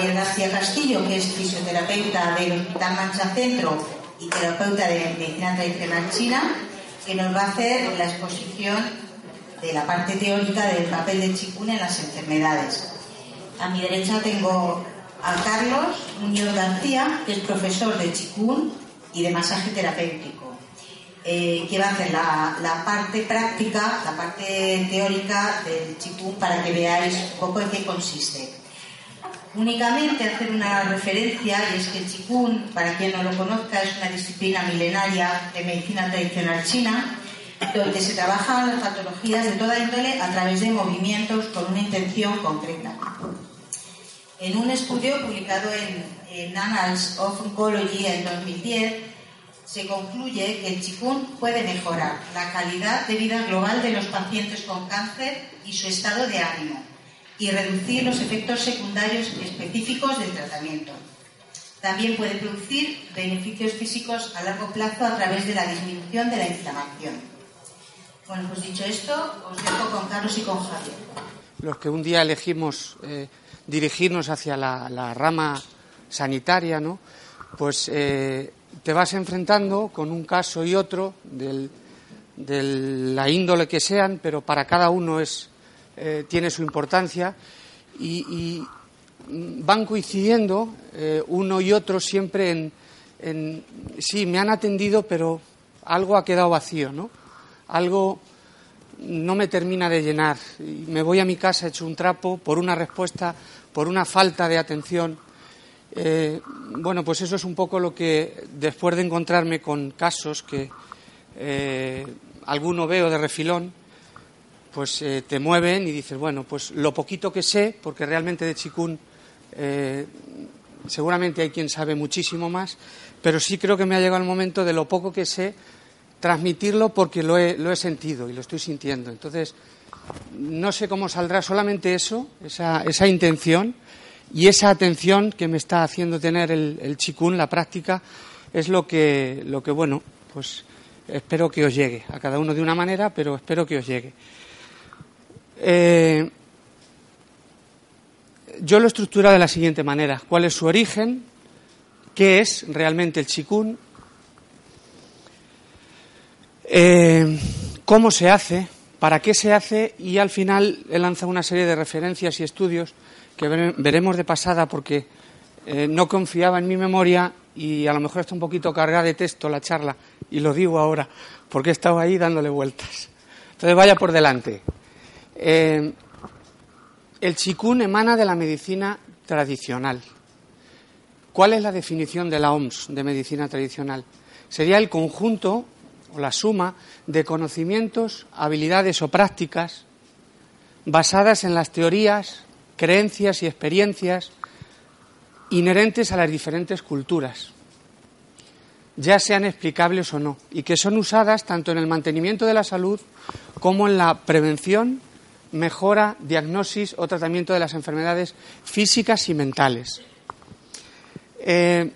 Javier García Castillo, que es fisioterapeuta del Hospital Mancha Centro y terapeuta de medicina tradicional china, que nos va a hacer la exposición de la parte teórica del papel de Chikun en las enfermedades. A mi derecha tengo a Carlos Muñoz García, que es profesor de Chikun y de masaje terapéutico eh, que va a hacer la, parte práctica, la parte teórica del Qigong para que veáis un poco en qué consiste. Únicamente hacer una referencia, y es que el Qigong, para quien no lo conozca, es una disciplina milenaria de medicina tradicional china, donde se trabajan las patologías de toda índole a través de movimientos con una intención concreta. En un estudio publicado en, en Annals of Oncology en 2010, se concluye que el chikun puede mejorar la calidad de vida global de los pacientes con cáncer y su estado de ánimo y reducir los efectos secundarios específicos del tratamiento. También puede producir beneficios físicos a largo plazo a través de la disminución de la inflamación. Bueno, pues dicho esto, os dejo con Carlos y con Javier. Los que un día elegimos eh, dirigirnos hacia la, rama sanitaria, ¿no? Pues eh, te vas enfrentando con un caso y otro de la índole que sean, pero para cada uno es, eh, tiene su importancia y, van coincidiendo eh, uno y otro siempre en, sí, me han atendido, pero algo ha quedado vacío, ¿no? Algo no me termina de llenar. Me voy a mi casa hecho un trapo por una respuesta, por una falta de atención eh, bueno, pues eso es un poco lo que, después de encontrarme con casos que alguno veo de refilón, pues eh, te mueven y dices, bueno, pues lo poquito que sé, porque realmente de chikun seguramente hay quien sabe muchísimo más, pero sí creo que me ha llegado el momento de lo poco que sé transmitirlo porque lo he, lo he sentido y lo estoy sintiendo. Entonces, no sé cómo saldrá solamente eso, esa, esa intención y esa atención que me está haciendo tener el, el chikun, la práctica, es lo que, lo que, bueno, pues espero que os llegue. A cada uno de una manera, pero espero que os llegue. Eh, yo lo he estructurado de la siguiente manera. ¿Cuál es su origen? ¿Qué es realmente el chikun? Eh, ¿Cómo se hace? ¿Para qué se hace? Y al final he lanzado una serie de referencias y estudios que veremos de pasada porque eh, no confiaba en mi memoria y a lo mejor está un poquito cargada de texto la charla y lo digo ahora porque he estado ahí dándole vueltas. Entonces vaya por delante. Eh, el chikun emana de la medicina tradicional. ¿Cuál es la definición de la OMS de medicina tradicional? Sería el conjunto o la suma de conocimientos, habilidades o prácticas basadas en las teorías, creencias y experiencias inherentes a las diferentes culturas, ya sean explicables o no, y que son usadas tanto en el mantenimiento de la salud como en la prevención, mejora, diagnosis o tratamiento de las enfermedades físicas y mentales. Eh,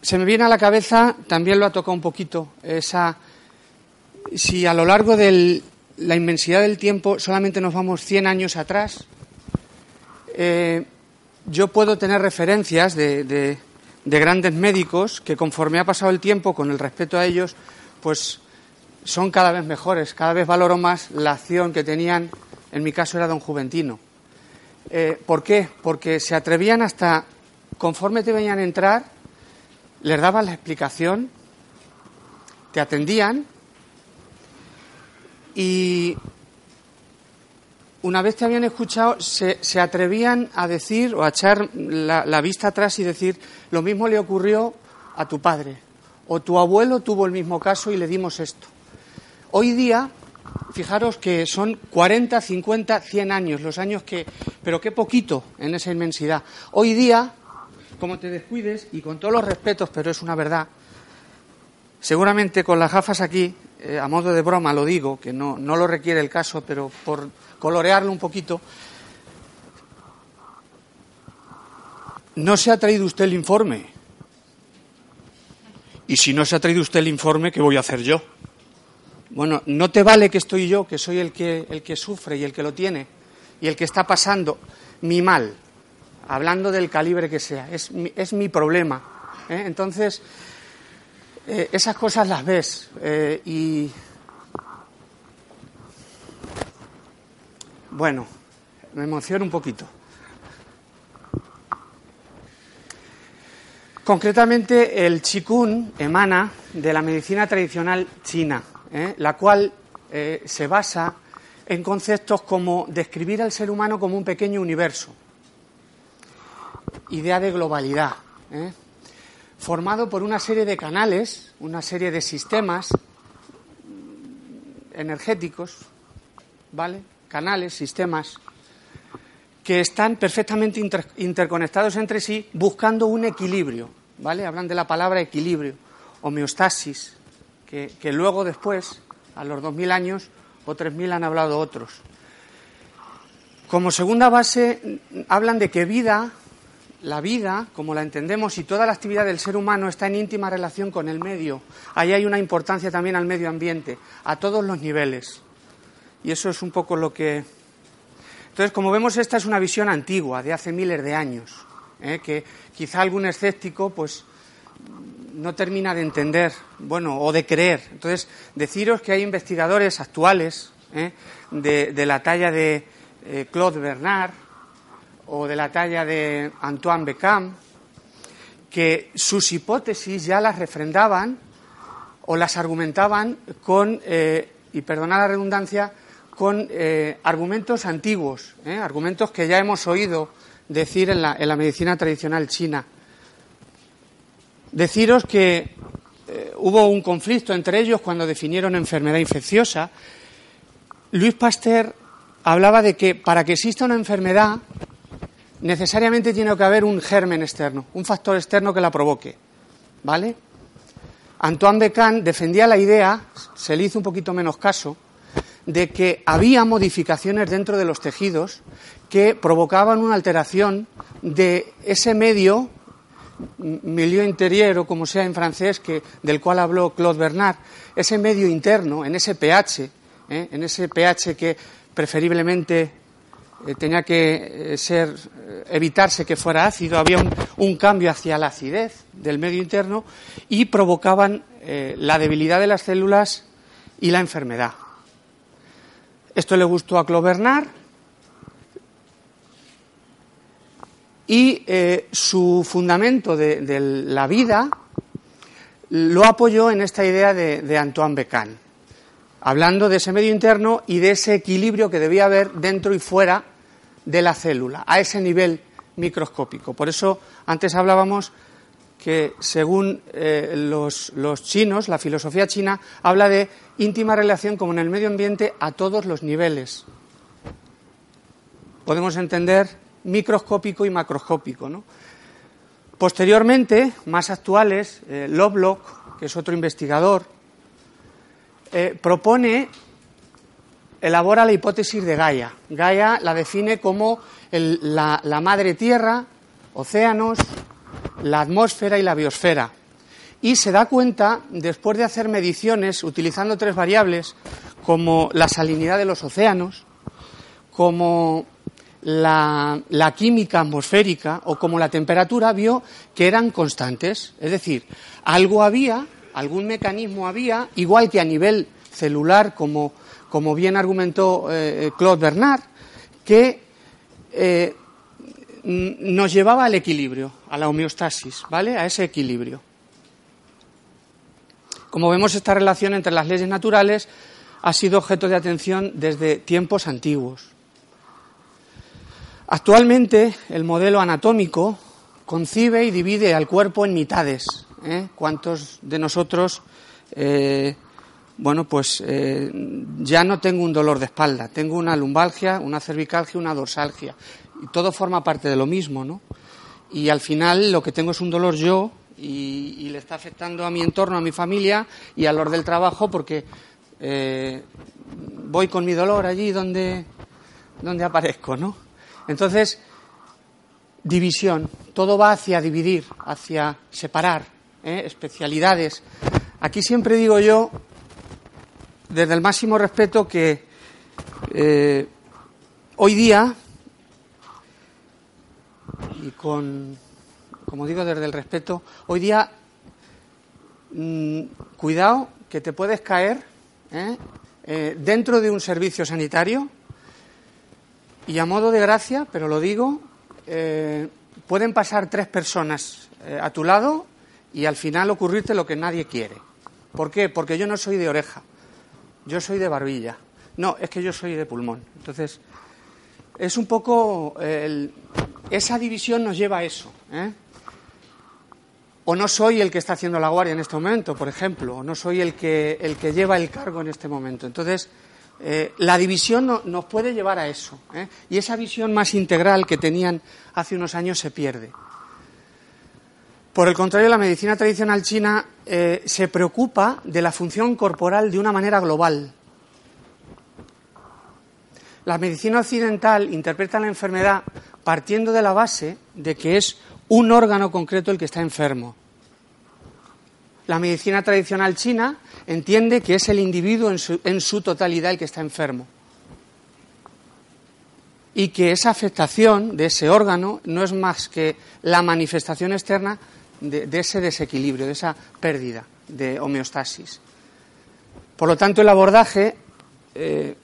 se me viene a la cabeza, también lo ha tocado un poquito, esa, si a lo largo de la inmensidad del tiempo solamente nos vamos 100 años atrás, eh, yo puedo tener referencias de, de, grandes médicos que conforme ha pasado el tiempo, con el respeto a ellos, pues son cada vez mejores, cada vez valoro más la acción que tenían, en mi caso era don Juventino. Eh, ¿Por qué? Porque se atrevían hasta, conforme te venían a entrar, les daban la explicación, te atendían y una vez te habían escuchado, se, atrevían a decir o a echar la, vista atrás y decir, lo mismo le ocurrió a tu padre, o tu abuelo tuvo el mismo caso y le dimos esto. Hoy día, fijaros que son 40, 50, 100 años, los años que, pero qué poquito en esa inmensidad. Hoy día, como te descuides, y con todos los respetos, pero es una verdad, seguramente con las gafas aquí, eh, a modo de broma lo digo, que no, no lo requiere el caso, pero por colorearlo un poquito. No se ha traído usted el informe. Y si no se ha traído usted el informe, ¿qué voy a hacer yo? Bueno, no te vale que estoy yo, que soy el que, el que sufre y el que lo tiene y el que está pasando mi mal, hablando del calibre que sea. Es mi, es mi problema. ¿eh? Entonces, eh, esas cosas las ves eh, y Bueno, me emociona un poquito. Concretamente, el Qigong emana de la medicina tradicional china, ¿eh? la cual eh, se basa en conceptos como describir al ser humano como un pequeño universo, idea de globalidad, ¿eh? formado por una serie de canales, una serie de sistemas energéticos, ¿vale? canales, sistemas, que están perfectamente interconectados entre sí buscando un equilibrio, ¿vale? Hablan de la palabra equilibrio, homeostasis, que, luego después, a los 2.000 años o 3.000 han hablado otros. Como segunda base, hablan de que vida, la vida, como la entendemos, y toda la actividad del ser humano está en íntima relación con el medio. Ahí hay una importancia también al medio ambiente, a todos los niveles. Y eso es un poco lo que. Entonces, como vemos, esta es una visión antigua, de hace miles de años, ¿eh? que quizá algún escéptico, pues, no termina de entender, bueno, o de creer. Entonces, deciros que hay investigadores actuales ¿eh? de, la talla de eh, Claude Bernard o de la talla de Antoine Beckham, que sus hipótesis ya las refrendaban o las argumentaban con, y perdonad la redundancia, con eh, argumentos antiguos, ¿eh? argumentos que ya hemos oído decir en la, medicina tradicional china. Deciros que eh, hubo un conflicto entre ellos cuando definieron enfermedad infecciosa. Luis Pasteur hablaba de que para que exista una enfermedad necesariamente tiene que haber un germen externo, un factor externo que la provoque. ¿Vale? Antoine Becan defendía la idea, se le hizo un poquito menos caso, de que había modificaciones dentro de los tejidos que provocaban una alteración de ese medio, milieu interior o como sea en francés, que, del cual habló Claude Bernard, ese medio interno, en ese pH, ¿eh? en ese pH que preferiblemente eh, tenía que eh, ser, evitarse que fuera ácido, había un, un, cambio hacia la acidez del medio interno y provocaban la debilidad de las células y la enfermedad. Esto le gustó a Clovernard y eh, su fundamento de, la vida lo apoyó en esta idea de, Antoine Becan, hablando de ese medio interno y de ese equilibrio que debía haber dentro y fuera de la célula, a ese nivel microscópico. Por eso antes hablábamos que según eh, los, chinos, la filosofía china, habla de íntima relación como en el medio ambiente a todos los niveles. Podemos entender microscópico y macroscópico. ¿no? Posteriormente, más actuales, eh, Lovelock, que es otro investigador, eh, propone, elabora la hipótesis de Gaia. Gaia la define como la madre tierra, océanos, la atmósfera y la biosfera. Y se da cuenta, después de hacer mediciones utilizando tres variables, como la salinidad de los océanos, como la, la, química atmosférica o como la temperatura, vio que eran constantes. Es decir, algo había, algún mecanismo había, igual que a nivel celular, como, como bien argumentó eh, Claude Bernard, que eh, nos llevaba al equilibrio, a la homeostasis, ¿vale? A ese equilibrio. Como vemos, esta relación entre las leyes naturales ha sido objeto de atención desde tiempos antiguos. Actualmente, el modelo anatómico concibe y divide al cuerpo en mitades. ¿eh? ¿Cuántos de nosotros, eh, bueno, pues eh, ya no tengo un dolor de espalda, tengo una lumbalgia, una cervicalgia, una dorsalgia? Y todo forma parte de lo mismo, ¿no? Y al final lo que tengo es un dolor yo y, le está afectando a mi entorno, a mi familia y a los del trabajo porque voy con mi dolor allí donde, donde aparezco, ¿no? Entonces, división, todo va hacia dividir, hacia separar, ¿eh? especialidades. Aquí siempre digo yo, desde el máximo respeto, que eh, hoy día, y con, como digo, desde el respeto, hoy día, mm, cuidado que te puedes caer ¿eh? dentro de un servicio sanitario y a modo de gracia, pero lo digo, eh, pueden pasar tres personas eh, a tu lado y al final ocurrirte lo que nadie quiere. ¿Por qué? Porque yo no soy de oreja, yo soy de barbilla. No, es que yo soy de pulmón. Entonces, es un poco. esa división nos lleva a eso. ¿eh? O no soy el que está haciendo la guardia en este momento, por ejemplo, o no soy el que, el que lleva el cargo en este momento. Entonces, eh, la división nos puede llevar a eso. ¿eh? Y esa visión más integral que tenían hace unos años se pierde. Por el contrario, la medicina tradicional china eh, se preocupa de la función corporal de una manera global. La medicina occidental interpreta la enfermedad partiendo de la base de que es un órgano concreto el que está enfermo. La medicina tradicional china entiende que es el individuo en su, totalidad el que está enfermo. Y que esa afectación de ese órgano no es más que la manifestación externa de, ese desequilibrio, de esa pérdida de homeostasis. Por lo tanto, el abordaje, eh,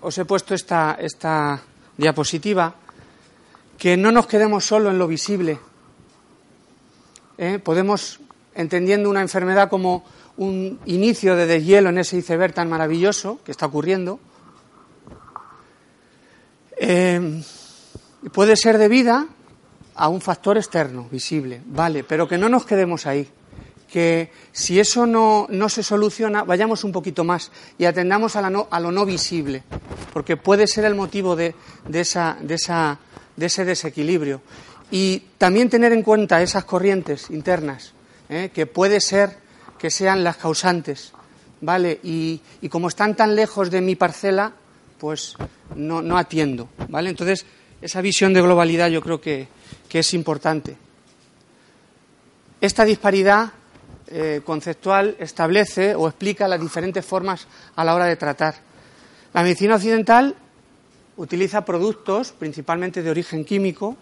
os he puesto esta, esta diapositiva, que no nos quedemos solo en lo visible. ¿eh? Podemos entendiendo una enfermedad como un inicio de deshielo en ese iceberg tan maravilloso que está ocurriendo. Eh, puede ser debida a un factor externo, visible, vale, pero que no nos quedemos ahí. Que si eso no, no se soluciona, vayamos un poquito más y atendamos a, a lo no visible, porque puede ser el motivo de, de, esa, de, esa, de ese desequilibrio. Y también tener en cuenta esas corrientes internas ¿eh? que puede ser que sean las causantes, ¿vale? Y, como están tan lejos de mi parcela, pues no, atiendo, ¿vale? Entonces, esa visión de globalidad yo creo que, es importante. Esta disparidad eh, conceptual establece o explica las diferentes formas a la hora de tratar. La medicina occidental utiliza productos, principalmente de origen químico,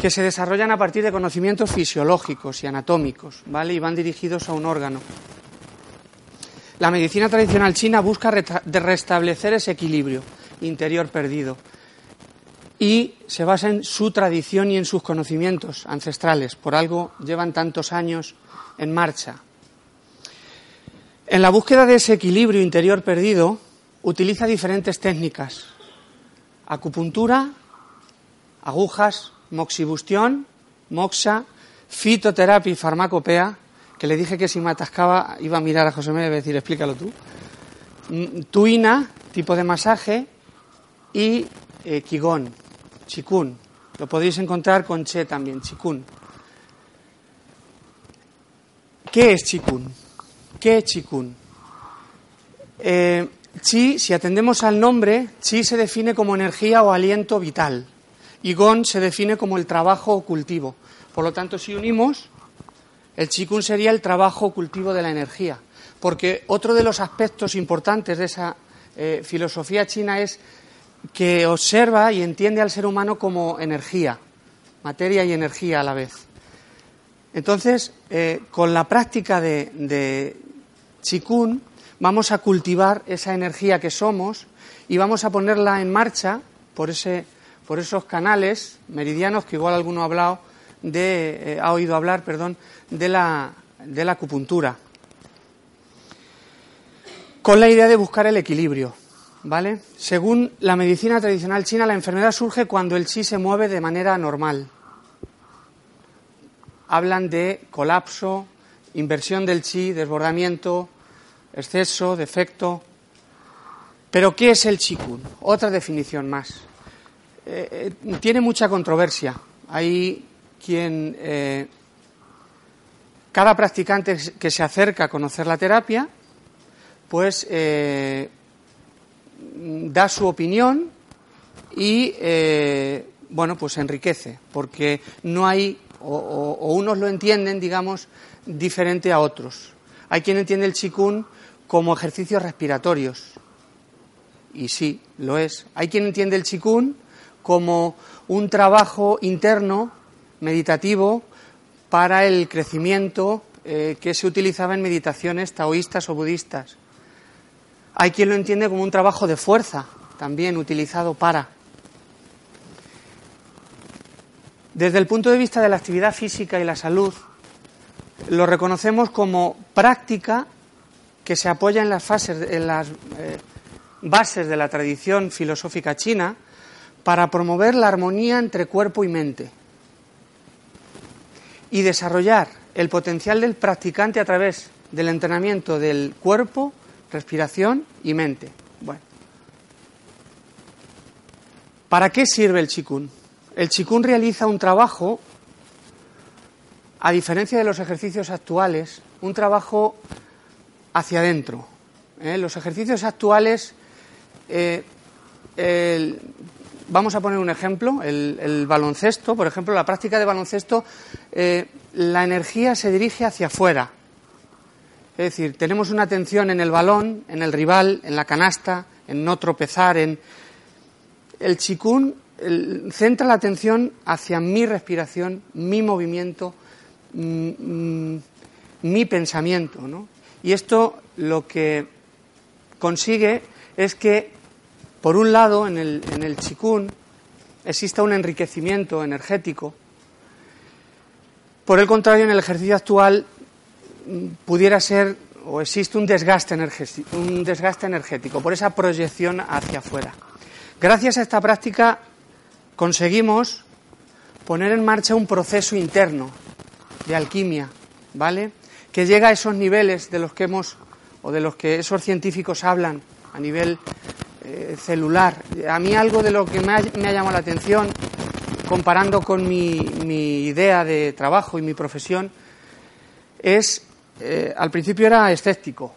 que se desarrollan a partir de conocimientos fisiológicos y anatómicos, ¿vale? Y van dirigidos a un órgano. La medicina tradicional china busca restablecer ese equilibrio interior perdido y se basa en su tradición y en sus conocimientos ancestrales. Por algo llevan tantos años en marcha. En la búsqueda de ese equilibrio interior perdido, utiliza diferentes técnicas. Acupuntura, agujas, moxibustión, moxa, fitoterapia y farmacopea, que le dije que si me atascaba iba a mirar a José Miguel y decir, explícalo tú. Mm, tuina, tipo de masaje, y eh, Qigong, chikun. Lo podéis encontrar con che también, chikun. ¿Qué es chikun? ¿Qué es chikun? Eh, chi, si atendemos al nombre, chi se define como energía o aliento vital y Gon se define como el trabajo o cultivo. Por lo tanto, si unimos, el Chikun sería el trabajo o cultivo de la energía. Porque otro de los aspectos importantes de esa eh, filosofía china es que observa y entiende al ser humano como energía, materia y energía a la vez. Entonces, eh, con la práctica de, de Chikun vamos a cultivar esa energía que somos y vamos a ponerla en marcha por, ese, por esos canales meridianos que igual alguno ha hablado eh, ha oído hablar, perdón, de la, de la acupuntura. Con la idea de buscar el equilibrio, ¿vale? Según la medicina tradicional china, la enfermedad surge cuando el chi se mueve de manera normal. Hablan de colapso, inversión del chi, desbordamiento, exceso, defecto. Pero ¿qué es el Qigong? Otra definición más. Eh, eh, tiene mucha controversia. Hay quien, eh, cada practicante que se acerca a conocer la terapia, pues da su opinión y, bueno, pues enriquece, porque no hay, o, o, unos lo entienden, digamos, diferente a otros. Hay quien entiende el Qigong como ejercicios respiratorios. Y sí, lo es. Hay quien entiende el chikun como un trabajo interno, meditativo, para el crecimiento eh, que se utilizaba en meditaciones taoístas o budistas. Hay quien lo entiende como un trabajo de fuerza, también utilizado para. Desde el punto de vista de la actividad física y la salud, lo reconocemos como práctica que se apoya en las, eh, bases de la tradición filosófica china para promover la armonía entre cuerpo y mente y desarrollar el potencial del practicante a través del entrenamiento del cuerpo, respiración y mente. Bueno. ¿Para qué sirve el chikun? El chikun realiza un trabajo, a diferencia de los ejercicios actuales, un trabajo hacia adentro. ¿eh? Los ejercicios actuales, eh, vamos a poner un ejemplo, el, baloncesto, por ejemplo, la práctica de baloncesto, eh, la energía se dirige hacia afuera. Es decir, tenemos una atención en el balón, en el rival, en la canasta, en no tropezar, en... El chikun centra la atención hacia mi respiración, mi movimiento, mm, mm, mi pensamiento, ¿no? Y esto lo que consigue es que, por un lado, en el, en el chikun exista un enriquecimiento energético. Por el contrario, en el ejercicio actual mm, pudiera ser o existe un desgaste, un desgaste energético por esa proyección hacia afuera. Gracias a esta práctica conseguimos poner en marcha un proceso interno de alquimia, ¿vale? que llega a esos niveles de los que hemos o de los que esos científicos hablan a nivel eh, celular. A mí algo de lo que me ha, llamado la atención, comparando con mi, idea de trabajo y mi profesión, es, eh, al principio era escéptico,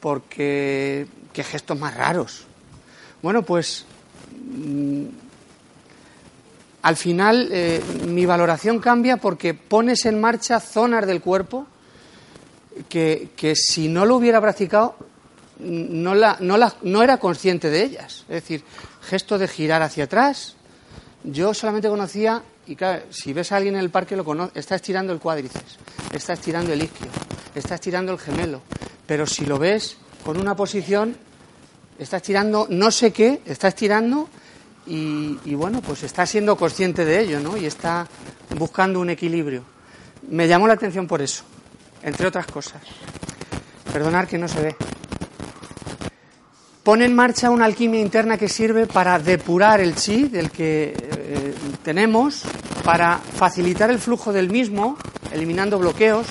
porque qué gestos más raros. Bueno, pues mm, al final eh, mi valoración cambia porque pones en marcha zonas del cuerpo que, si no lo hubiera practicado no, la, no, la, no era consciente de ellas. Es decir, gesto de girar hacia atrás. Yo solamente conocía, y claro, si ves a alguien en el parque lo conoce, está estirando el cuádriceps, está estirando el isquio, está estirando el gemelo. Pero si lo ves con una posición, está estirando no sé qué, está estirando y, bueno, pues está siendo consciente de ello, ¿no? Y está buscando un equilibrio. Me llamó la atención por eso, entre otras cosas. Perdonar que no se ve. Pone en marcha una alquimia interna que sirve para depurar el chi del que eh, tenemos, para facilitar el flujo del mismo, eliminando bloqueos,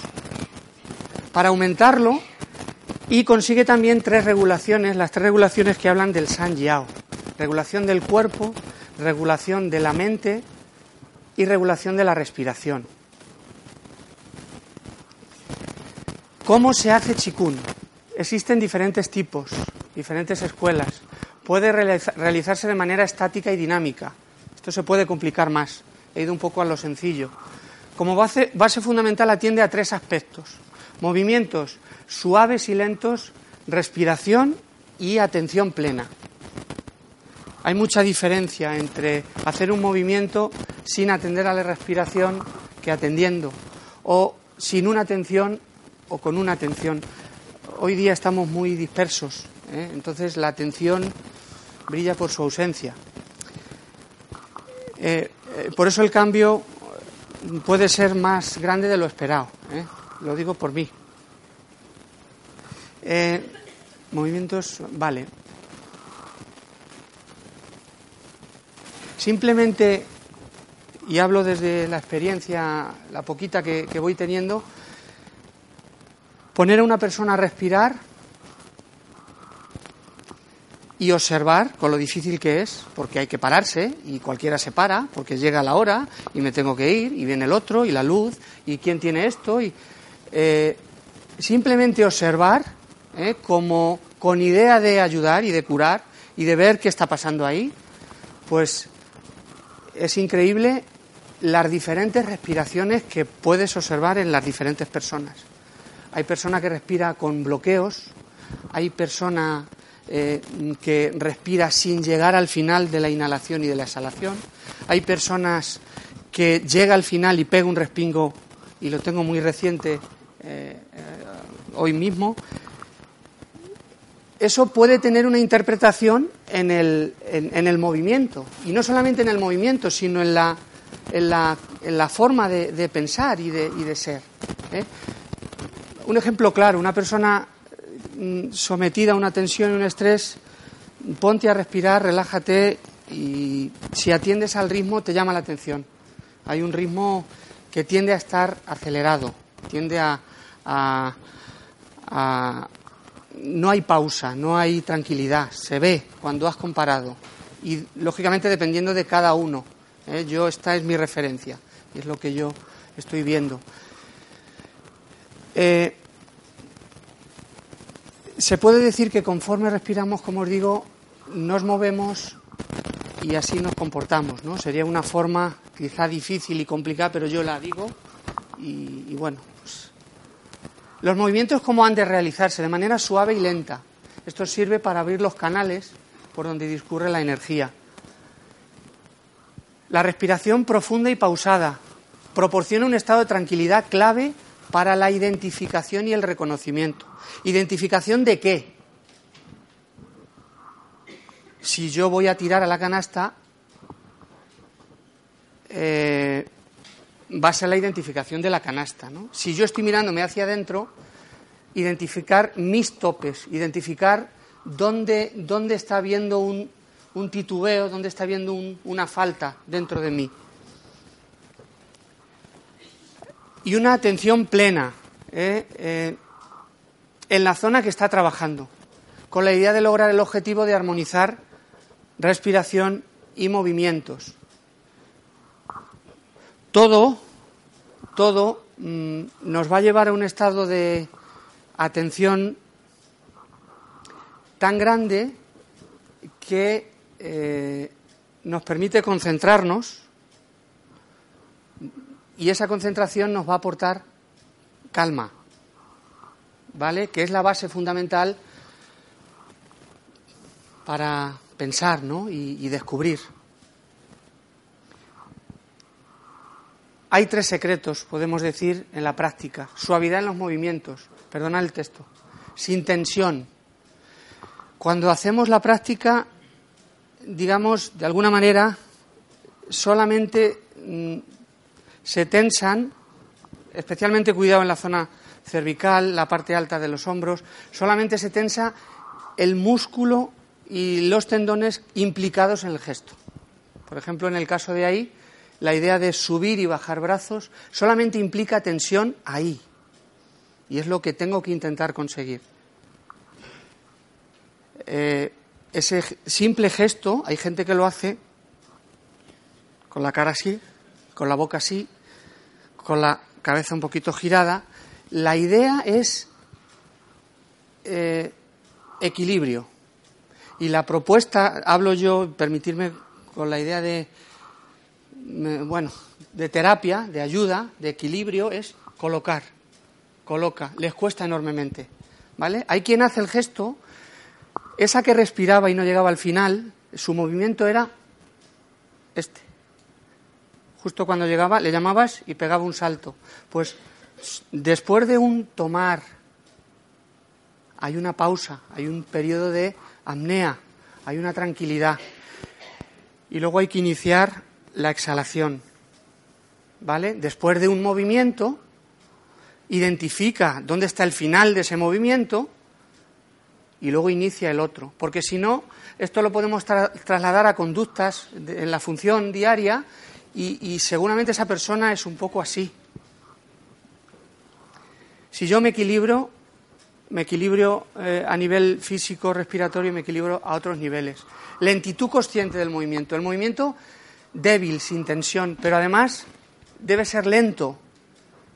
para aumentarlo y consigue también tres regulaciones, las tres regulaciones que hablan del San Yao regulación del cuerpo, regulación de la mente y regulación de la respiración. ¿Cómo se hace chikun? Existen diferentes tipos, diferentes escuelas. Puede realizarse de manera estática y dinámica. Esto se puede complicar más. He ido un poco a lo sencillo. Como base, base fundamental atiende a tres aspectos. Movimientos suaves y lentos, respiración y atención plena. Hay mucha diferencia entre hacer un movimiento sin atender a la respiración que atendiendo, o sin una atención o con una atención. Hoy día estamos muy dispersos, ¿eh? entonces la atención brilla por su ausencia. Eh, eh, por eso el cambio puede ser más grande de lo esperado, lo digo por mí. movimientos, vale. Simplemente, y hablo desde la experiencia, la poquita que, voy teniendo, poner a una persona a respirar y observar con lo difícil que es, porque hay que pararse y cualquiera se para, porque llega la hora y me tengo que ir y viene el otro y la luz y quién tiene esto y eh, simplemente observar eh, como con idea de ayudar y de curar y de ver qué está pasando ahí, pues es increíble las diferentes respiraciones que puedes observar en las diferentes personas. Hay persona que respira con bloqueos, hay persona eh, que respira sin llegar al final de la inhalación y de la exhalación, hay personas que llega al final y pega un respingo, y lo tengo muy reciente eh, eh, hoy mismo, eso puede tener una interpretación en el, en, el, movimiento. Y no solamente en el movimiento, sino en la, en la, la forma de, pensar y de, de ser. Un ejemplo claro, una persona mm, sometida a una tensión y un estrés, ponte a respirar, relájate y si atiendes al ritmo te llama la atención. Hay un ritmo que tiende a estar acelerado, tiende a, a, no hay pausa, no hay tranquilidad, se ve cuando has comparado. Y lógicamente dependiendo de cada uno. ¿eh? Yo, esta es mi referencia, y es lo que yo estoy viendo. Eh, se puede decir que conforme respiramos, como os digo, nos movemos y así nos comportamos, ¿no? Sería una forma quizá difícil y complicada, pero yo la digo y bueno, los movimientos cómo han de realizarse de manera suave y lenta. Esto sirve para abrir los canales por donde discurre la energía. La respiración profunda y pausada proporciona un estado de tranquilidad clave para la identificación y el reconocimiento. ¿Identificación de qué? Si yo voy a tirar a la canasta, eh, va a ser la identificación de la canasta. ¿no? Si yo estoy mirándome hacia adentro, identificar mis topes, identificar dónde, dónde está habiendo un, un, titubeo, dónde está habiendo una falta dentro de mí. Y una atención plena ¿eh? Eh, en la zona que está trabajando, con la idea de lograr el objetivo de armonizar respiración y movimientos todo, todo mm, nos va a llevar a un estado de atención tan grande que eh, nos permite concentrarnos y esa concentración nos va a aportar calma, ¿vale? Que es la base fundamental para pensar ¿no? y descubrir. Hay tres secretos, podemos decir, en la práctica. Suavidad en los movimientos, perdona el texto, sin tensión. Cuando hacemos la práctica, digamos, de alguna manera, solamente mm, se tensan, especialmente cuidado en la zona cervical, la parte alta de los hombros, solamente se tensa el músculo y los tendones implicados en el gesto. Por ejemplo, en el caso de ahí, la idea de subir y bajar brazos solamente implica tensión ahí. Y es lo que tengo que intentar conseguir. Eh, ese simple gesto, hay gente que lo hace con la cara así, con la boca así, con la cabeza un poquito girada. La idea es eh, equilibrio. Y la propuesta, hablo yo, permitirme con la idea de bueno, de terapia, de ayuda, de equilibrio, es colocar, coloca, les cuesta enormemente, ¿vale? Hay quien hace el gesto, esa que respiraba y no llegaba al final, su movimiento era este. Justo cuando llegaba, le llamabas y pegaba un salto. Pues después de un tomar, hay una pausa, hay un periodo de apnea, hay una tranquilidad. Y luego hay que iniciar la exhalación. ¿Vale? Después de un movimiento, identifica dónde está el final de ese movimiento y luego inicia el otro. Porque si no, esto lo podemos trasladar a conductas en la función diaria y, seguramente esa persona es un poco así. Si yo me equilibro, me equilibro eh, a nivel físico, respiratorio y me equilibro a otros niveles. Lentitud consciente del movimiento. El movimiento débil, sin tensión, pero además debe ser lento,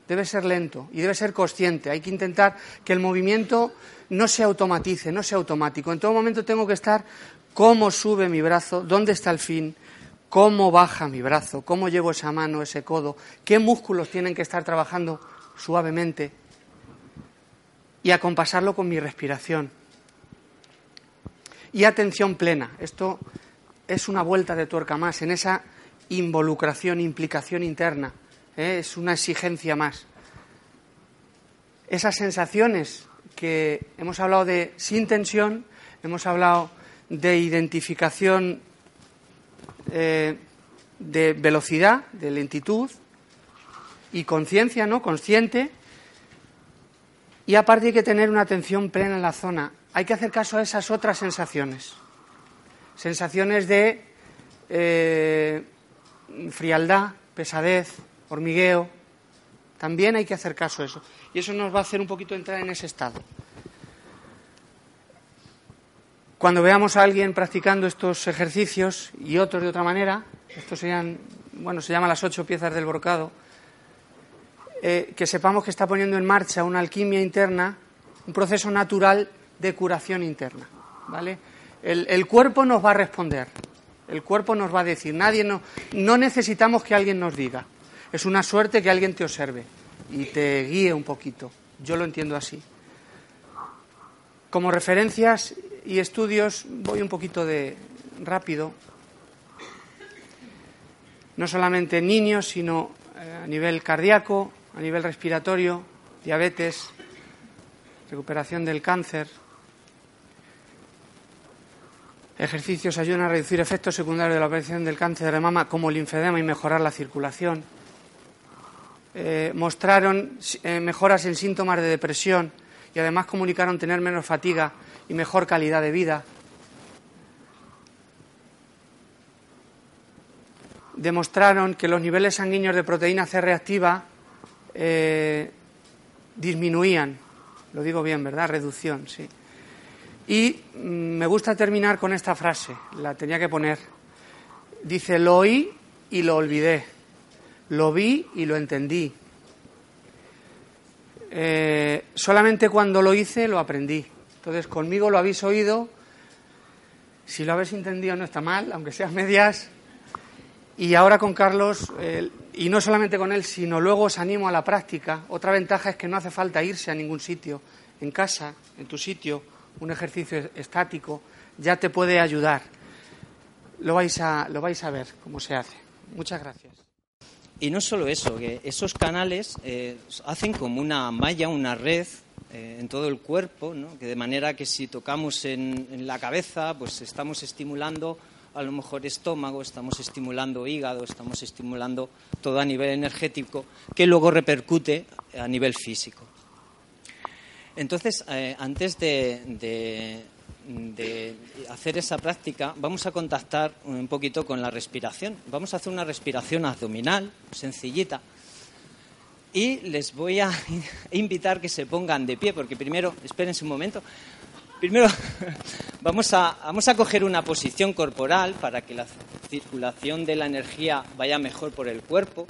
debe ser lento y debe ser consciente. Hay que intentar que el movimiento no se automatice, no sea automático. En todo momento tengo que estar cómo sube mi brazo, dónde está el fin, cómo baja mi brazo, cómo llevo esa mano, ese codo, qué músculos tienen que estar trabajando suavemente y acompasarlo con mi respiración. Y atención plena. Esto es una vuelta de tuerca más en esa involucración, implicación interna. ¿eh? Es una exigencia más. Esas sensaciones que hemos hablado de sin tensión, hemos hablado de identificación eh, de velocidad, de lentitud y conciencia, ¿no? Consciente. Y aparte hay que tener una atención plena en la zona. Hay que hacer caso a esas otras sensaciones. Sensaciones de eh, frialdad, pesadez, hormigueo. También hay que hacer caso a eso. Y eso nos va a hacer un poquito entrar en ese estado. Cuando veamos a alguien practicando estos ejercicios y otros de otra manera, estos serían, bueno, se llaman las ocho piezas del brocado, eh, que sepamos que está poniendo en marcha una alquimia interna, un proceso natural de curación interna, ¿vale? El, cuerpo nos va a responder, el cuerpo nos va a decir, nadie no, no necesitamos que alguien nos diga, es una suerte que alguien te observe y te guíe un poquito, yo lo entiendo así. Como referencias y estudios, voy un poquito de rápido, no solamente en niños, sino eh, a nivel cardíaco, a nivel respiratorio, diabetes, recuperación del cáncer. Ejercicios ayudan a reducir efectos secundarios de la aparición del cáncer de mama como el linfedema y mejorar la circulación. Eh, mostraron eh, mejoras en síntomas de depresión y además comunicaron tener menos fatiga y mejor calidad de vida. Demostraron que los niveles sanguíneos de proteína C reactiva eh, disminuían. Lo digo bien, ¿verdad? Reducción, sí. Y mm, me gusta terminar con esta frase, la tenía que poner. Dice, lo oí y lo olvidé, lo vi y lo entendí. Eh, solamente cuando lo hice lo aprendí. Entonces, conmigo lo habéis oído, si lo habéis entendido no está mal, aunque sean medias. Y ahora con Carlos, y no solamente con él, sino luego os animo a la práctica. Otra ventaja es que no hace falta irse a ningún sitio. En casa, en tu sitio, un ejercicio estático, ya te puede ayudar. Lo vais a, lo vais a ver cómo se hace. Muchas gracias. Y no solo eso, que esos canales eh, hacen como una malla, una red eh, en todo el cuerpo, que de manera que si tocamos en, la cabeza, pues estamos estimulando a lo mejor estómago, estamos estimulando hígado, estamos estimulando todo a nivel energético, que luego repercute a nivel físico. Entonces, eh, antes de hacer esa práctica, vamos a contactar un poquito con la respiración. Vamos a hacer una respiración abdominal, sencillita, y les voy a invitar que se pongan de pie, porque primero, espérense un momento, primero vamos a, vamos a coger una posición corporal para que la circulación de la energía vaya mejor por el cuerpo.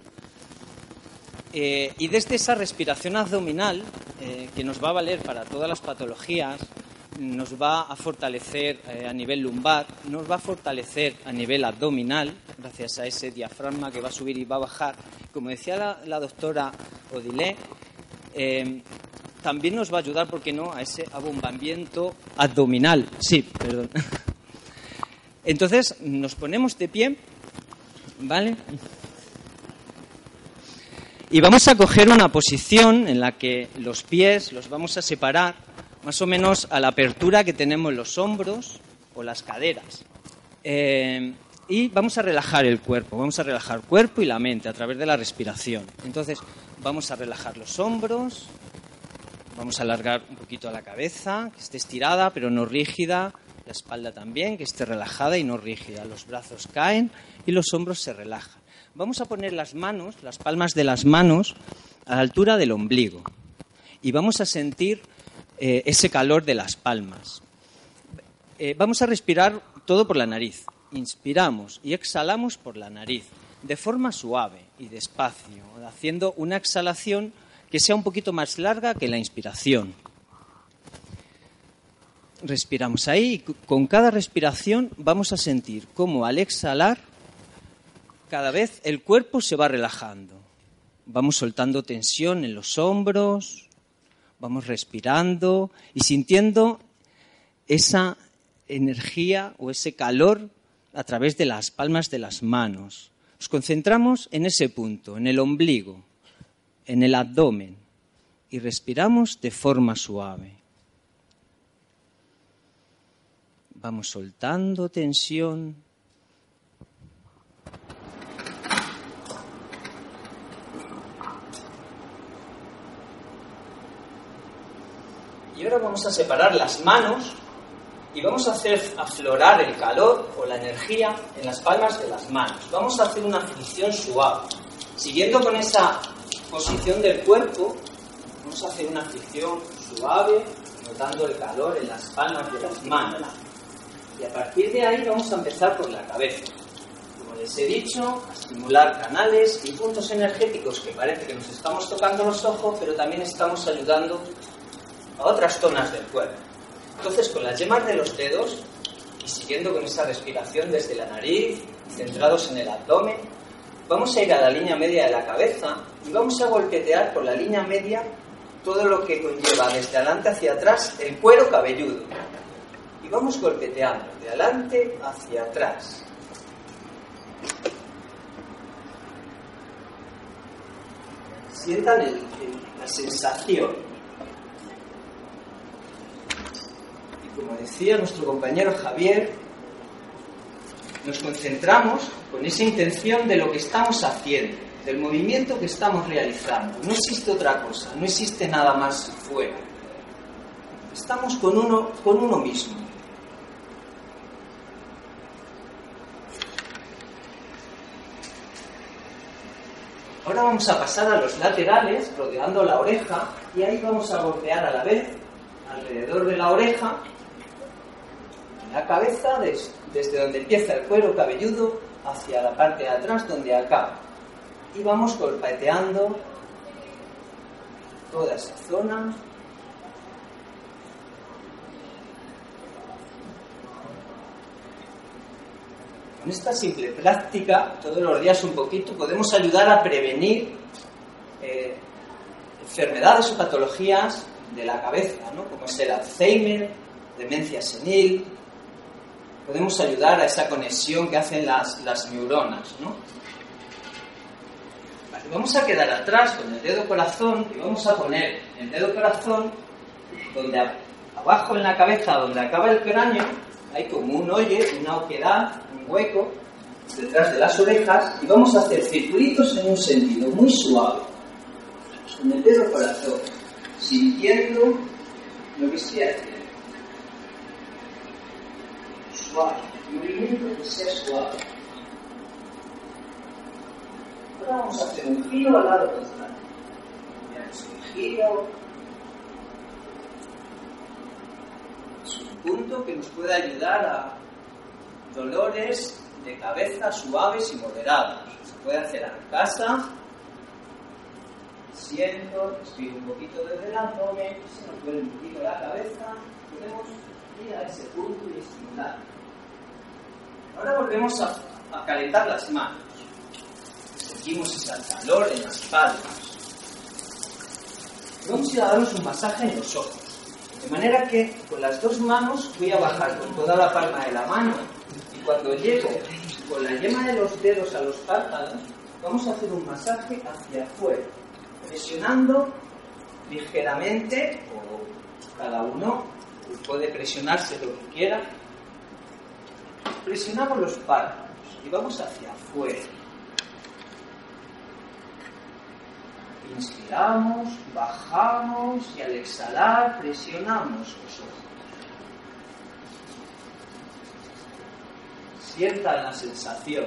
Eh, y desde esa respiración abdominal, eh, que nos va a valer para todas las patologías, nos va a fortalecer eh, a nivel lumbar, nos va a fortalecer a nivel abdominal, gracias a ese diafragma que va a subir y va a bajar. Como decía la, doctora Odilé, eh, también nos va a ayudar, ¿por qué no?, a ese abombamiento abdominal. Sí, perdón. Entonces nos ponemos de pie, ¿vale? Y vamos a coger una posición en la que los pies los vamos a separar más o menos a la apertura que tenemos los hombros o las caderas. Eh, y vamos a relajar el cuerpo, vamos a relajar el cuerpo y la mente a través de la respiración. Entonces vamos a relajar los hombros, vamos a alargar un poquito la cabeza, que esté estirada pero no rígida, la espalda también, que esté relajada y no rígida. Los brazos caen y los hombros se relajan. Vamos a poner las manos, las palmas de las manos, a la altura del ombligo. Y vamos a sentir eh, ese calor de las palmas. Eh, vamos a respirar todo por la nariz. Inspiramos y exhalamos por la nariz, de forma suave y despacio, haciendo una exhalación que sea un poquito más larga que la inspiración respiramos ahí y con cada respiración vamos a sentir cómo al exhalar cada vez el cuerpo se va relajando. Vamos soltando tensión en los hombros, vamos respirando y sintiendo esa energía o ese calor a través de las palmas de las manos. Nos concentramos en ese punto, en el ombligo, en el abdomen y respiramos de forma suave. Vamos soltando tensión. Y ahora vamos a separar las manos y vamos a hacer aflorar el calor o la energía en las palmas de las manos. Vamos a hacer una fricción suave. Siguiendo con esa posición del cuerpo, vamos a hacer una fricción suave, notando el calor en las palmas de las manos. Y a partir de ahí vamos a empezar por la cabeza. Como les he dicho, a estimular canales y puntos energéticos que parece que nos estamos tocando los ojos, pero también estamos ayudando a otras zonas del cuerpo. Entonces, con las yemas de los dedos y siguiendo con esa respiración desde la nariz, centrados en el abdomen, vamos a ir a la línea media de la cabeza y vamos a golpetear por la línea media todo lo que conlleva desde adelante hacia atrás el cuero cabelludo y vamos golpeteando de adelante hacia atrás. Sientan la sensación. Y como decía nuestro compañero Javier, nos concentramos con esa intención de lo que estamos haciendo, del movimiento que estamos realizando. No existe otra cosa, no existe nada más fuera. Estamos con uno, con uno mismo. Ahora vamos a pasar a los laterales, rodeando la oreja, y ahí vamos a golpear a la vez alrededor de la oreja, la cabeza, desde donde empieza el cuero cabelludo hacia la parte de atrás donde acaba. Y vamos golpeteando toda esa zona, Con esta simple práctica, todos los días un poquito, podemos ayudar a prevenir eh, enfermedades o patologías de la cabeza, ¿no? como es el Alzheimer, demencia senil. Podemos ayudar a esa conexión que hacen las, las neuronas. ¿no? vamos a quedar atrás con el dedo corazón y vamos a poner el dedo corazón donde abajo en la cabeza, donde acaba el cráneo, hay como un hoyo, una oquedad, un hueco detrás de las orejas y vamos a hacer circulitos en un sentido muy suave, con el dedo corazón, sintiendo lo que sea Suave, movimiento suave. Ahora vamos a hacer un giro al lado contrario. Un giro punto que nos puede ayudar a dolores de cabeza suaves y moderados. Se puede hacer en casa. Siento, respiro un poquito desde el abdomen, se nos duele un poquito la cabeza, podemos ir a ese punto y estimular. Ahora volvemos a, calentar las manos. Sentimos ese calor en las palmas. Vamos a darnos un masaje en los ojos. De manera que con las dos manos voy a bajar con toda la palma de la mano cuando llego con la yema de los dedos a los párpados, vamos a hacer un masaje hacia afuera, presionando ligeramente, o cada uno puede presionarse lo que quiera. Presionamos los párpados y vamos hacia afuera. Inspiramos, bajamos y al exhalar presionamos los ojos. Sientan la sensación.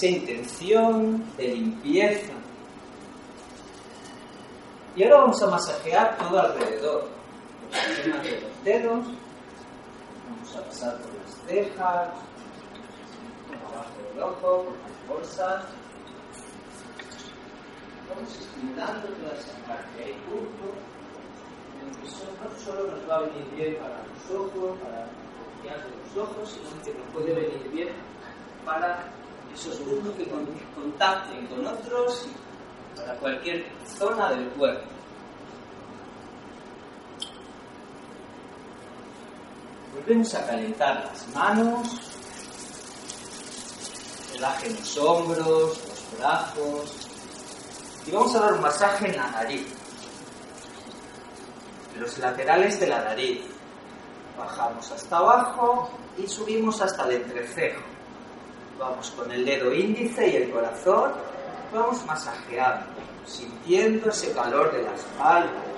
Esa intención de limpieza. Y ahora vamos a masajear todo alrededor. Por de los dedos. Vamos a pasar por las cejas, por abajo del ojo, por las bolsas vamos estimulando toda esa parte. Puntos en que no solo nos va a venir bien para los ojos, para la de los ojos, sino que nos puede venir bien para esos puntos que contacten con otros para cualquier zona del cuerpo. Volvemos a calentar las manos, relajen los hombros, los brazos, y vamos a dar un masaje en la nariz, en los laterales de la nariz. Bajamos hasta abajo y subimos hasta el entrecejo. Vamos con el dedo índice y el corazón, vamos masajeando, sintiendo ese calor de las palmas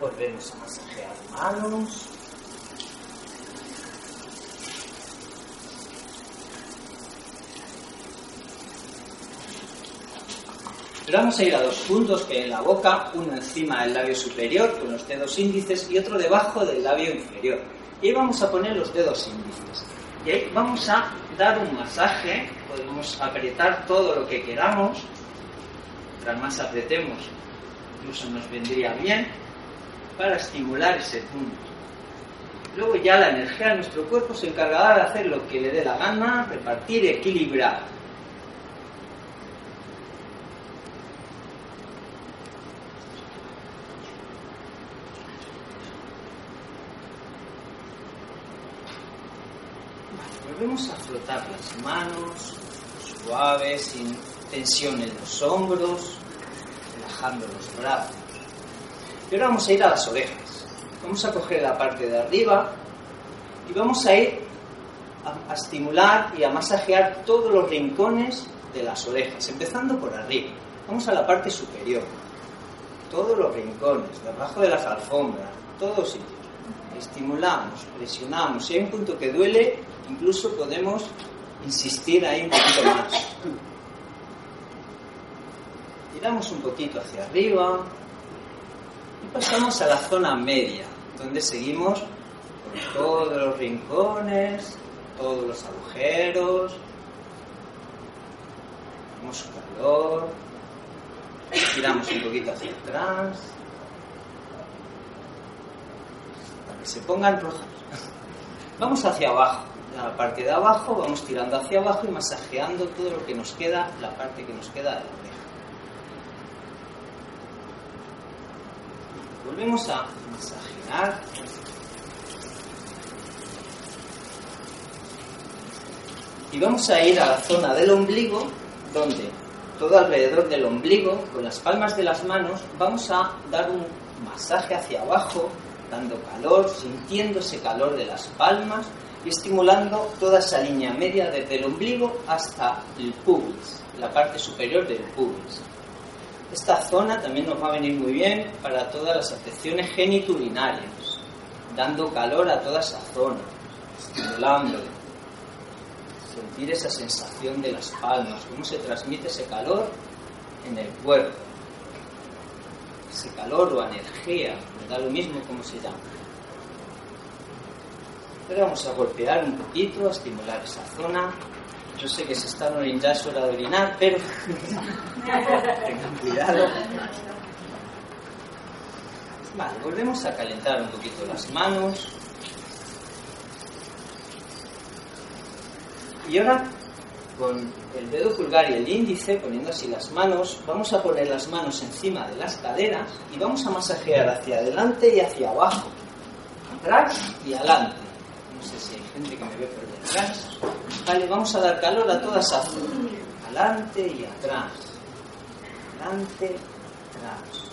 Volvemos a masajear manos. Vamos a ir a dos puntos que en la boca, uno encima del labio superior con los dedos índices y otro debajo del labio inferior. Y ahí vamos a poner los dedos índices. Y ahí vamos a dar un masaje, podemos apretar todo lo que queramos. Mientras más apretemos, incluso nos vendría bien para estimular ese punto. Luego ya la energía de nuestro cuerpo se encargará de hacer lo que le dé la gana, repartir, equilibrar. Volvemos a frotar las manos, suaves, sin tensión en los hombros, relajando los brazos. Y ahora vamos a ir a las orejas. Vamos a coger la parte de arriba y vamos a ir a, estimular y a masajear todos los rincones de las orejas, empezando por arriba. Vamos a la parte superior. Todos los rincones, debajo de las alfombras, todos sitios. Estimulamos, presionamos. Si hay un punto que duele, incluso podemos insistir ahí un poquito más. Tiramos un poquito hacia arriba, y pasamos a la zona media, donde seguimos por todos los rincones, todos los agujeros, tenemos calor, giramos un poquito hacia atrás, para que se pongan rojas. Vamos hacia abajo, la parte de abajo, vamos tirando hacia abajo y masajeando todo lo que nos queda, la parte que nos queda de Volvemos a masajear. Y vamos a ir a la zona del ombligo, donde todo alrededor del ombligo, con las palmas de las manos, vamos a dar un masaje hacia abajo, dando calor, sintiendo ese calor de las palmas y estimulando toda esa línea media desde el ombligo hasta el pubis, la parte superior del pubis. Esta zona también nos va a venir muy bien para todas las afecciones geniturinarias, dando calor a toda esa zona, estimulando, sentir esa sensación de las palmas, cómo se transmite ese calor en el cuerpo. Ese calor o energía, me da lo mismo cómo se llama. Ahora vamos a golpear un poquito, a estimular esa zona. Yo sé que se están orinando, ya orinar, pero tengan cuidado. Vale, volvemos a calentar un poquito las manos. Y ahora, con el dedo pulgar y el índice, poniendo así las manos, vamos a poner las manos encima de las caderas y vamos a masajear hacia adelante y hacia abajo, atrás y adelante. No sé si hay gente que me ve por detrás. Vale, vamos a dar calor a toda esa zona. Adelante y atrás. Adelante, atrás.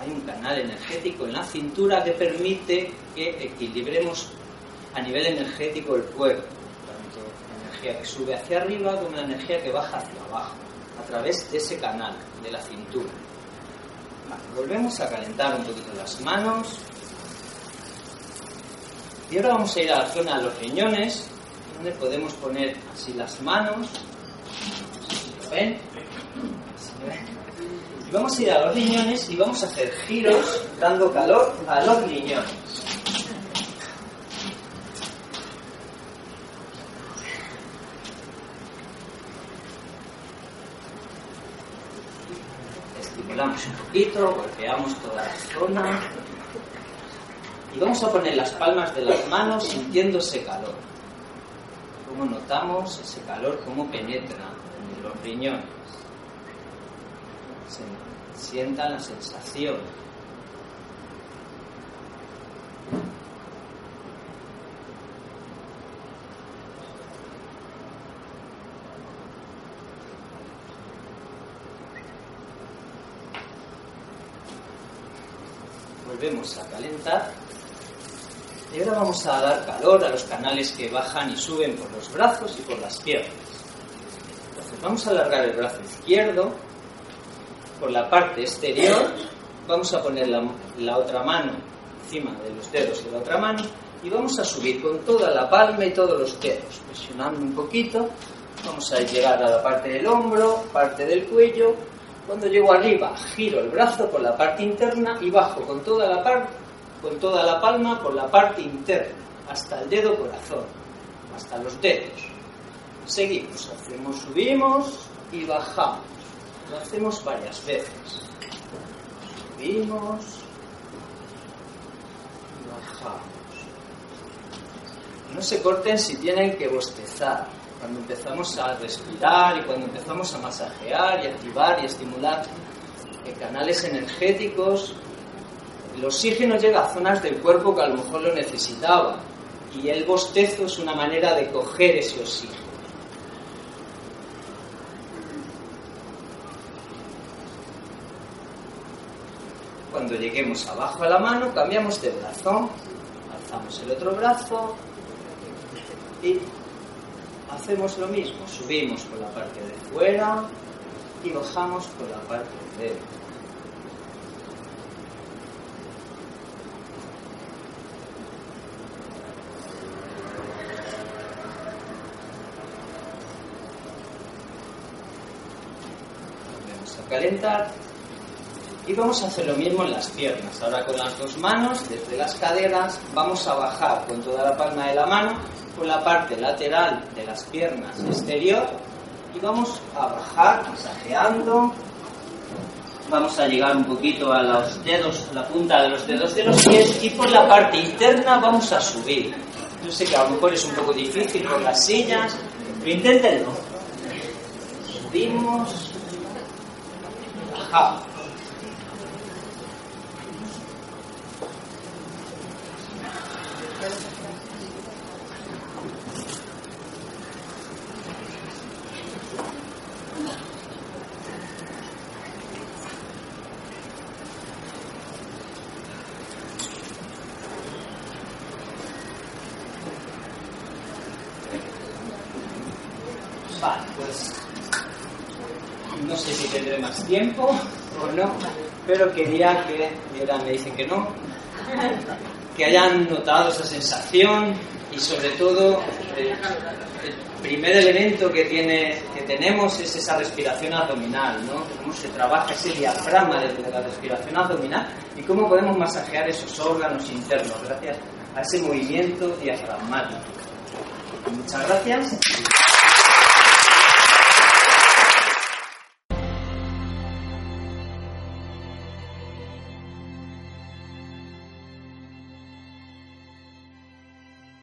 hay un canal la cintura que permite que equilibremos a nivel energético el cuerpo, tanto la energía que sube hacia arriba como la energía que baja hacia abajo, a través de ese canal de la cintura. Volvemos a calentar un poquito las manos. Y ahora vamos a ir a la zona de los riñones, donde podemos poner así las manos. ¿Lo ven? Vamos a ir a los riñones y vamos a hacer giros dando calor a los riñones. Estimulamos un poquito, golpeamos toda la zona y vamos a poner las palmas de las manos sintiendo ese calor. Cómo notamos ese calor, cómo penetra en los riñones sientan la sensación. Volvemos a calentar y ahora vamos a dar calor a los canales que bajan y suben por los brazos y por las piernas. Entonces vamos a alargar el brazo izquierdo por la parte exterior, vamos a poner la, otra mano encima de los dedos de la otra mano y vamos a subir con toda la palma y todos los dedos, presionando un poquito. Vamos a llegar a la parte del hombro, parte del cuello. Cuando llego arriba, giro el brazo por la parte interna y bajo con toda la parte, con toda la palma por la parte interna, hasta el dedo corazón, hasta los dedos. Seguimos, hacemos, subimos y bajamos. Lo hacemos varias veces. Subimos bajamos. No se corten si tienen que bostezar. Cuando empezamos a respirar y cuando empezamos a masajear y activar y estimular canales energéticos, el oxígeno llega a zonas del cuerpo que a lo mejor lo necesitaba. Y el bostezo es una manera de coger ese oxígeno. Cuando lleguemos abajo a la mano, cambiamos de brazo, alzamos el otro brazo y hacemos lo mismo. Subimos por la parte de fuera y bajamos por la parte de dentro. Calentar y vamos a hacer lo mismo en las piernas. Ahora con las dos manos, desde las caderas, vamos a bajar con toda la palma de la mano por la parte lateral de las piernas exterior y vamos a bajar masajeando. Vamos a llegar un poquito a los dedos, a la punta de los dedos de los pies y por la parte interna vamos a subir. Yo sé que a lo mejor es un poco difícil con las sillas, pero inténtenlo. Subimos, bajamos. Vale, pues no sé si tendré más tiempo o no, pero quería que, ahora me dicen que no, que hayan notado esa sensación y sobre todo el, primer elemento que, tiene, que tenemos es esa respiración abdominal, ¿no? Cómo se trabaja ese diafragma de la respiración abdominal y cómo podemos masajear esos órganos internos gracias a ese movimiento diafragmático. Muchas gracias.